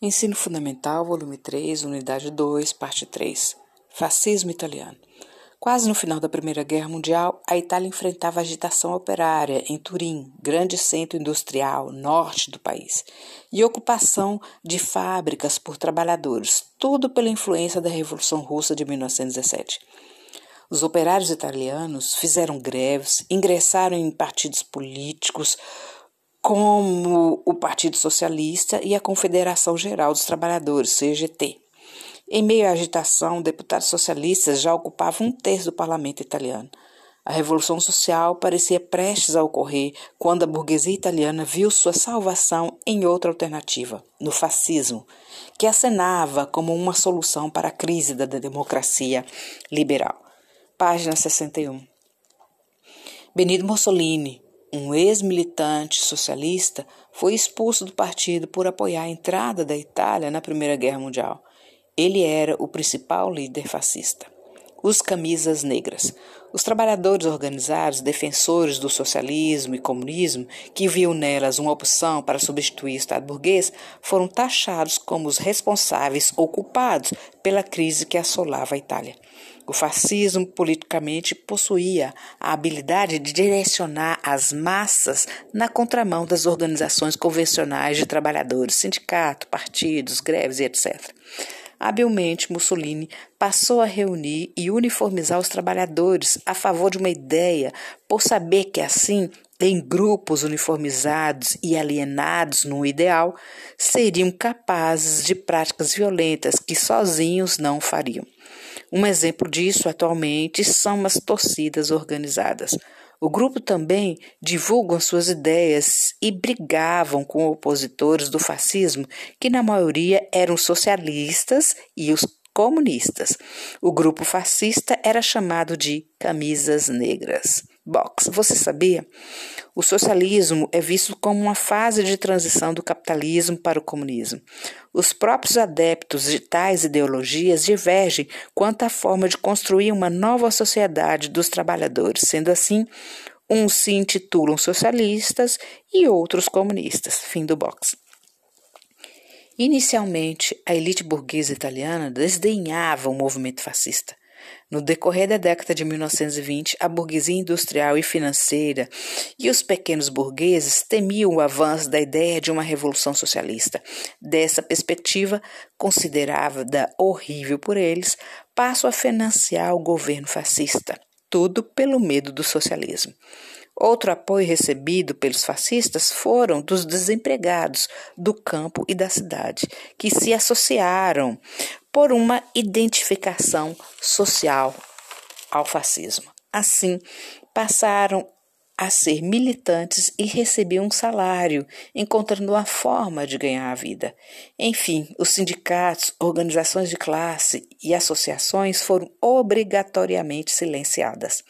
Ensino Fundamental, volume 3, unidade 2, parte 3. Fascismo italiano. Quase no final da Primeira Guerra Mundial, a Itália enfrentava agitação operária em Turim, grande centro industrial norte do país, e ocupação de fábricas por trabalhadores, tudo pela influência da Revolução Russa de 1917. Os operários italianos fizeram greves, ingressaram em partidos políticos, como o Partido Socialista e a Confederação Geral dos Trabalhadores, CGT. Em meio à agitação, deputados socialistas já ocupavam um terço do parlamento italiano. A Revolução Social parecia prestes a ocorrer quando a burguesia italiana viu sua salvação em outra alternativa, no fascismo, que acenava como uma solução para a crise da democracia liberal. Página 61. Benito Mussolini, um ex-militante socialista foi expulso do partido por apoiar a entrada da Itália na Primeira Guerra Mundial. Ele era o principal líder fascista. Os camisas negras. Os trabalhadores organizados, defensores do socialismo e comunismo, que viam nelas uma opção para substituir o Estado burguês, foram taxados como os responsáveis ou culpados pela crise que assolava a Itália. O fascismo politicamente possuía a habilidade de direcionar as massas na contramão das organizações convencionais de trabalhadores, sindicato, partidos, greves e etc. Habilmente, Mussolini passou a reunir e uniformizar os trabalhadores a favor de uma ideia, por saber que assim em grupos uniformizados e alienados no ideal, seriam capazes de práticas violentas que sozinhos não fariam. Um exemplo disso atualmente são as torcidas organizadas. O grupo também divulgam suas ideias e brigavam com opositores do fascismo, que na maioria eram socialistas e os comunistas. O grupo fascista era chamado de camisas negras. Box, você sabia? O socialismo é visto como uma fase de transição do capitalismo para o comunismo. Os próprios adeptos de tais ideologias divergem quanto à forma de construir uma nova sociedade dos trabalhadores, sendo assim, uns se intitulam socialistas e outros comunistas. Fim do box. Inicialmente, a elite burguesa italiana desdenhava o movimento fascista. No decorrer da década de 1920, a burguesia industrial e financeira e os pequenos burgueses temiam o avanço da ideia de uma revolução socialista. Dessa perspectiva, considerada horrível por eles, passam a financiar o governo fascista. Tudo pelo medo do socialismo. Outro apoio recebido pelos fascistas foram dos desempregados do campo e da cidade, que se associaram por uma identificação social ao fascismo. Assim, passaram a ser militantes e recebiam um salário, encontrando uma forma de ganhar a vida. Enfim, os sindicatos, organizações de classe e associações foram obrigatoriamente silenciadas.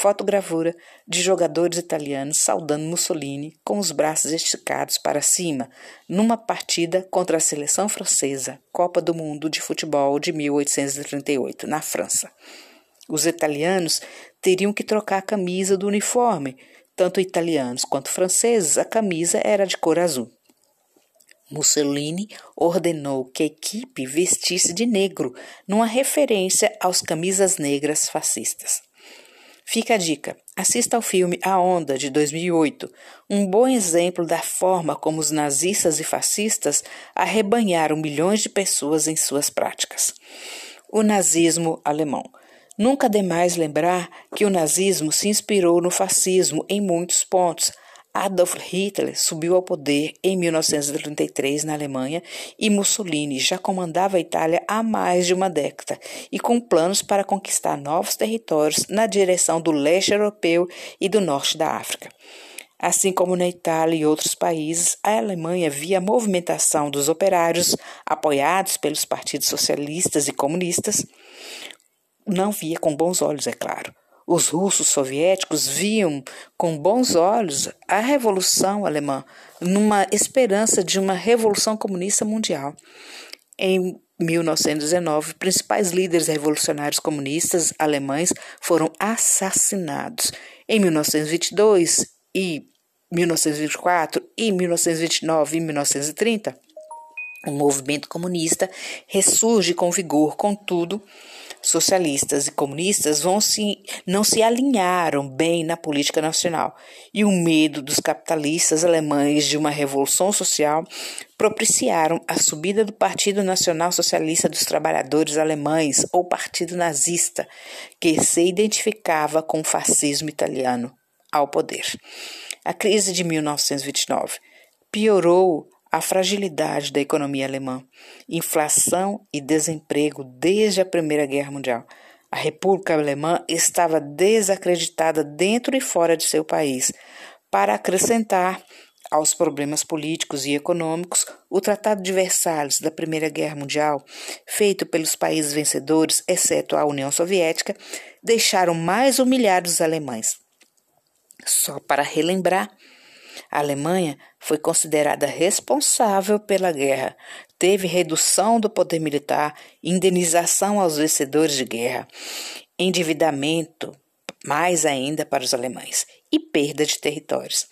Fotogravura de jogadores italianos saudando Mussolini com os braços esticados para cima, numa partida contra a seleção francesa, Copa do Mundo de Futebol de 1838, na França. Os italianos teriam que trocar a camisa do uniforme, tanto italianos quanto franceses, a camisa era de cor azul. Mussolini ordenou que a equipe vestisse de negro, numa referência aos camisas negras fascistas. Fica a dica: assista ao filme A Onda, de 2008, um bom exemplo da forma como os nazistas e fascistas arrebanharam milhões de pessoas em suas práticas. O nazismo alemão. Nunca demais lembrar que o nazismo se inspirou no fascismo em muitos pontos, Adolf Hitler subiu ao poder em 1933 na Alemanha e Mussolini já comandava a Itália há mais de uma década e com planos para conquistar novos territórios na direção do leste europeu e do norte da África. Assim como na Itália e outros países, a Alemanha via a movimentação dos operários, apoiados pelos partidos socialistas e comunistas, não via com bons olhos, é claro. Os russos soviéticos viam com bons olhos a Revolução Alemã, numa esperança de uma revolução comunista mundial. Em 1919, principais líderes revolucionários comunistas alemães foram assassinados. Em 1922 e 1924 e 1929 e 1930, O movimento comunista ressurge com vigor, contudo, socialistas e comunistas vão se, não se alinharam bem na política nacional, e o medo dos capitalistas alemães de uma revolução social propiciaram a subida do Partido Nacional Socialista dos Trabalhadores Alemães, ou Partido Nazista, que se identificava com o fascismo italiano, ao poder. A crise de 1929 piorou a fragilidade da economia alemã, inflação e desemprego desde a Primeira Guerra Mundial. A República Alemã estava desacreditada dentro e fora de seu país. Para acrescentar aos problemas políticos e econômicos, o Tratado de Versalhes da Primeira Guerra Mundial, feito pelos países vencedores, exceto a União Soviética, deixaram mais humilhados os alemães. Só para relembrar, a Alemanha foi considerada responsável pela guerra, teve redução do poder militar, indenização aos vencedores de guerra, endividamento, mais ainda para os alemães, e perda de territórios.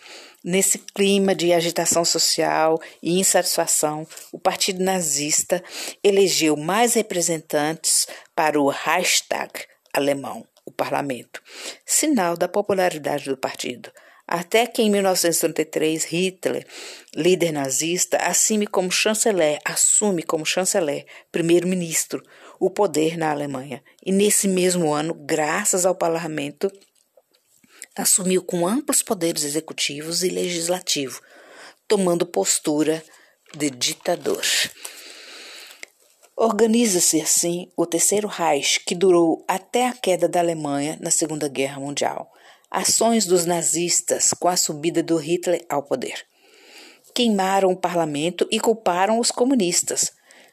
Nesse clima de agitação social e insatisfação, o Partido Nazista elegeu mais representantes para o Reichstag alemão, o parlamento, sinal da popularidade do partido até que em 1933 Hitler, líder nazista, assume como chanceler, assume como chanceler, primeiro-ministro, o poder na Alemanha. E nesse mesmo ano, graças ao parlamento, assumiu com amplos poderes executivos e legislativo, tomando postura de ditador. Organiza-se assim o Terceiro Reich, que durou até a queda da Alemanha na Segunda Guerra Mundial ações dos nazistas com a subida do Hitler ao poder. Queimaram o parlamento e culparam os comunistas.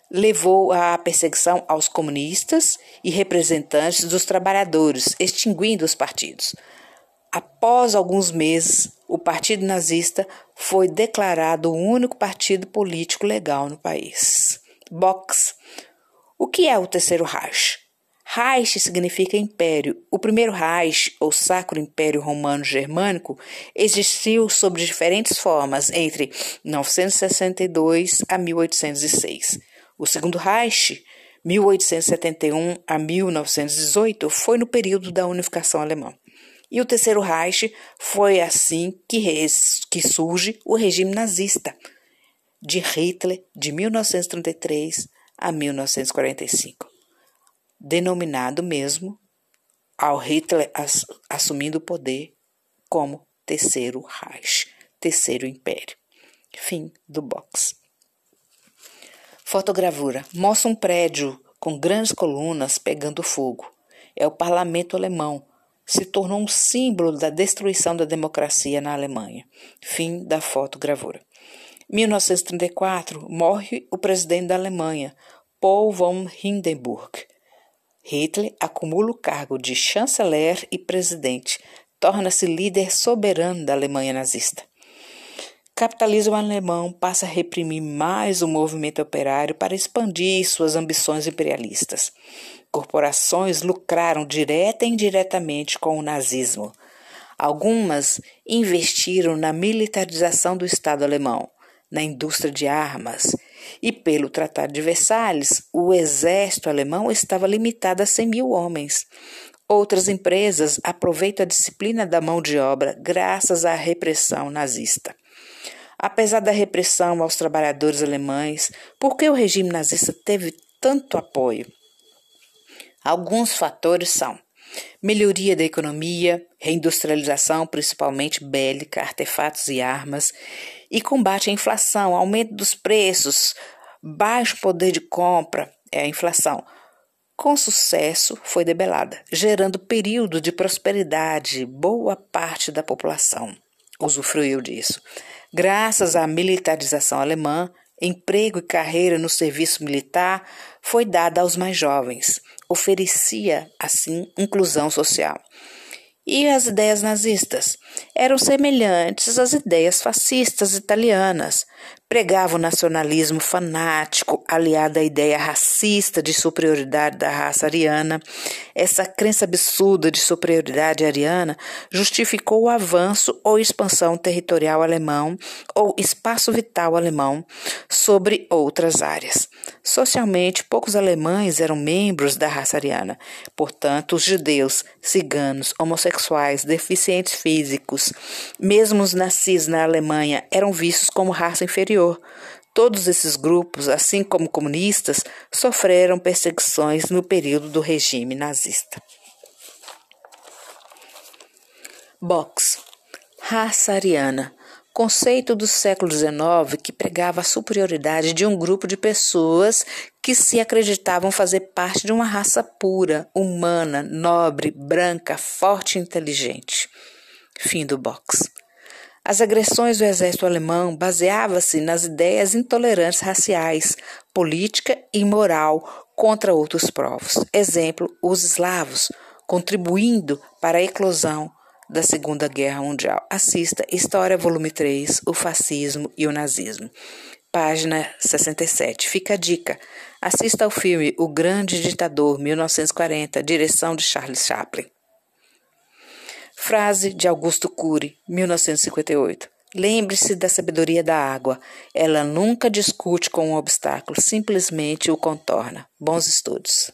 Levou à perseguição aos comunistas e representantes dos trabalhadores, extinguindo os partidos. Após alguns meses, o Partido Nazista foi declarado o único partido político legal no país. Box. O que é o Terceiro Reich? Reich significa império. O primeiro Reich, ou Sacro Império Romano Germânico, existiu sob diferentes formas entre 962 a 1806. O segundo Reich, 1871 a 1918, foi no período da unificação alemã. E o terceiro Reich foi assim que, que surge o regime nazista de Hitler de 1933 a 1945 denominado mesmo ao Hitler assumindo o poder como Terceiro Reich, Terceiro Império. Fim do box. Fotogravura mostra um prédio com grandes colunas pegando fogo. É o parlamento alemão. Se tornou um símbolo da destruição da democracia na Alemanha. Fim da fotogravura. 1934 morre o presidente da Alemanha, Paul von Hindenburg. Hitler acumula o cargo de chanceler e presidente, torna-se líder soberano da Alemanha nazista. Capitalismo alemão passa a reprimir mais o movimento operário para expandir suas ambições imperialistas. Corporações lucraram direta e indiretamente com o nazismo. Algumas investiram na militarização do Estado alemão, na indústria de armas e pelo Tratado de Versalhes, o exército alemão estava limitado a 100 mil homens. Outras empresas aproveitam a disciplina da mão de obra graças à repressão nazista. Apesar da repressão aos trabalhadores alemães, por que o regime nazista teve tanto apoio? Alguns fatores são melhoria da economia, reindustrialização, principalmente bélica, artefatos e armas, e combate à inflação, aumento dos preços, baixo poder de compra, é a inflação. Com sucesso, foi debelada, gerando período de prosperidade. Boa parte da população usufruiu disso. Graças à militarização alemã, emprego e carreira no serviço militar foi dada aos mais jovens. Oferecia, assim, inclusão social. E as ideias nazistas eram semelhantes às ideias fascistas italianas. Pregava o nacionalismo fanático, aliado à ideia racista de superioridade da raça ariana. Essa crença absurda de superioridade ariana justificou o avanço ou expansão territorial alemão ou espaço vital alemão sobre outras áreas. Socialmente, poucos alemães eram membros da raça ariana. Portanto, os judeus, ciganos, homossexuais, deficientes físicos, mesmo os nascidos na Alemanha, eram vistos como raça inferior. Todos esses grupos, assim como comunistas, sofreram perseguições no período do regime nazista. Box Raça ariana conceito do século XIX que pregava a superioridade de um grupo de pessoas que se acreditavam fazer parte de uma raça pura, humana, nobre, branca, forte e inteligente. Fim do box. As agressões do exército alemão baseavam-se nas ideias intolerantes raciais, política e moral contra outros povos. Exemplo, os eslavos, contribuindo para a eclosão da Segunda Guerra Mundial. Assista História, volume 3, O Fascismo e o Nazismo. Página 67. Fica a dica. Assista ao filme O Grande Ditador, 1940, direção de Charles Chaplin. Frase de Augusto Cury, 1958. Lembre-se da sabedoria da água. Ela nunca discute com um obstáculo, simplesmente o contorna. Bons estudos.